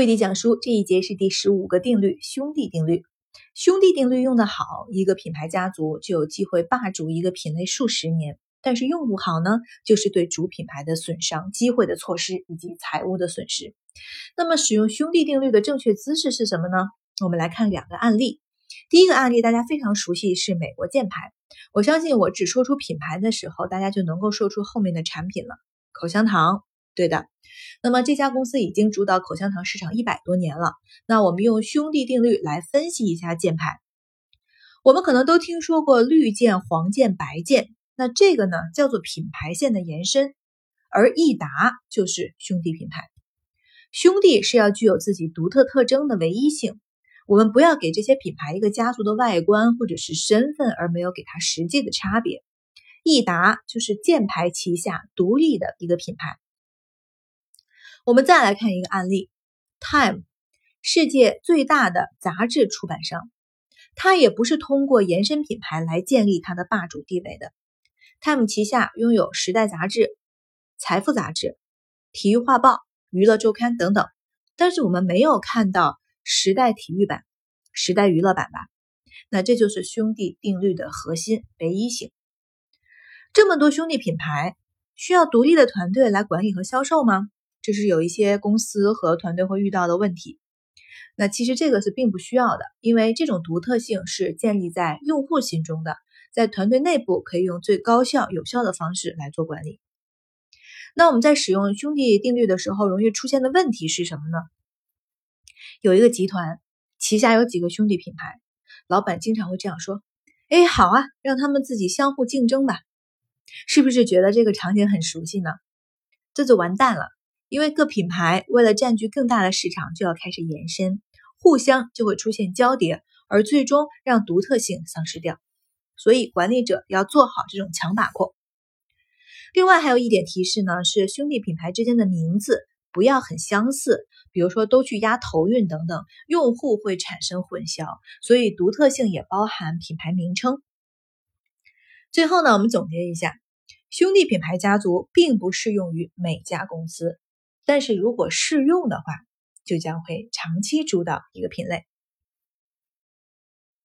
慧迪讲书这一节是第十五个定律——兄弟定律。兄弟定律用得好，一个品牌家族就有机会霸主一个品类数十年；但是用不好呢，就是对主品牌的损伤、机会的错失以及财务的损失。那么，使用兄弟定律的正确姿势是什么呢？我们来看两个案例。第一个案例大家非常熟悉，是美国箭牌。我相信我只说出品牌的时候，大家就能够说出后面的产品了。口香糖。对的，那么这家公司已经主导口香糖市场一百多年了。那我们用兄弟定律来分析一下箭牌。我们可能都听说过绿箭、黄箭、白箭，那这个呢叫做品牌线的延伸，而益达就是兄弟品牌。兄弟是要具有自己独特特征的唯一性。我们不要给这些品牌一个家族的外观或者是身份，而没有给它实际的差别。益达就是箭牌旗下独立的一个品牌。我们再来看一个案例，Time，世界最大的杂志出版商，它也不是通过延伸品牌来建立它的霸主地位的。Time 旗下拥有《时代》杂志、《财富》杂志、《体育画报》、《娱乐周刊》等等，但是我们没有看到《时代》体育版、《时代》娱乐版吧？那这就是兄弟定律的核心唯一性。这么多兄弟品牌，需要独立的团队来管理和销售吗？这是有一些公司和团队会遇到的问题。那其实这个是并不需要的，因为这种独特性是建立在用户心中的，在团队内部可以用最高效有效的方式来做管理。那我们在使用兄弟定律的时候，容易出现的问题是什么呢？有一个集团旗下有几个兄弟品牌，老板经常会这样说：“哎，好啊，让他们自己相互竞争吧。”是不是觉得这个场景很熟悉呢？这就完蛋了。因为各品牌为了占据更大的市场，就要开始延伸，互相就会出现交叠，而最终让独特性丧失掉。所以管理者要做好这种强把控。另外还有一点提示呢，是兄弟品牌之间的名字不要很相似，比如说都去押头韵等等，用户会产生混淆。所以独特性也包含品牌名称。最后呢，我们总结一下，兄弟品牌家族并不适用于每家公司。但是如果适用的话，就将会长期主导一个品类。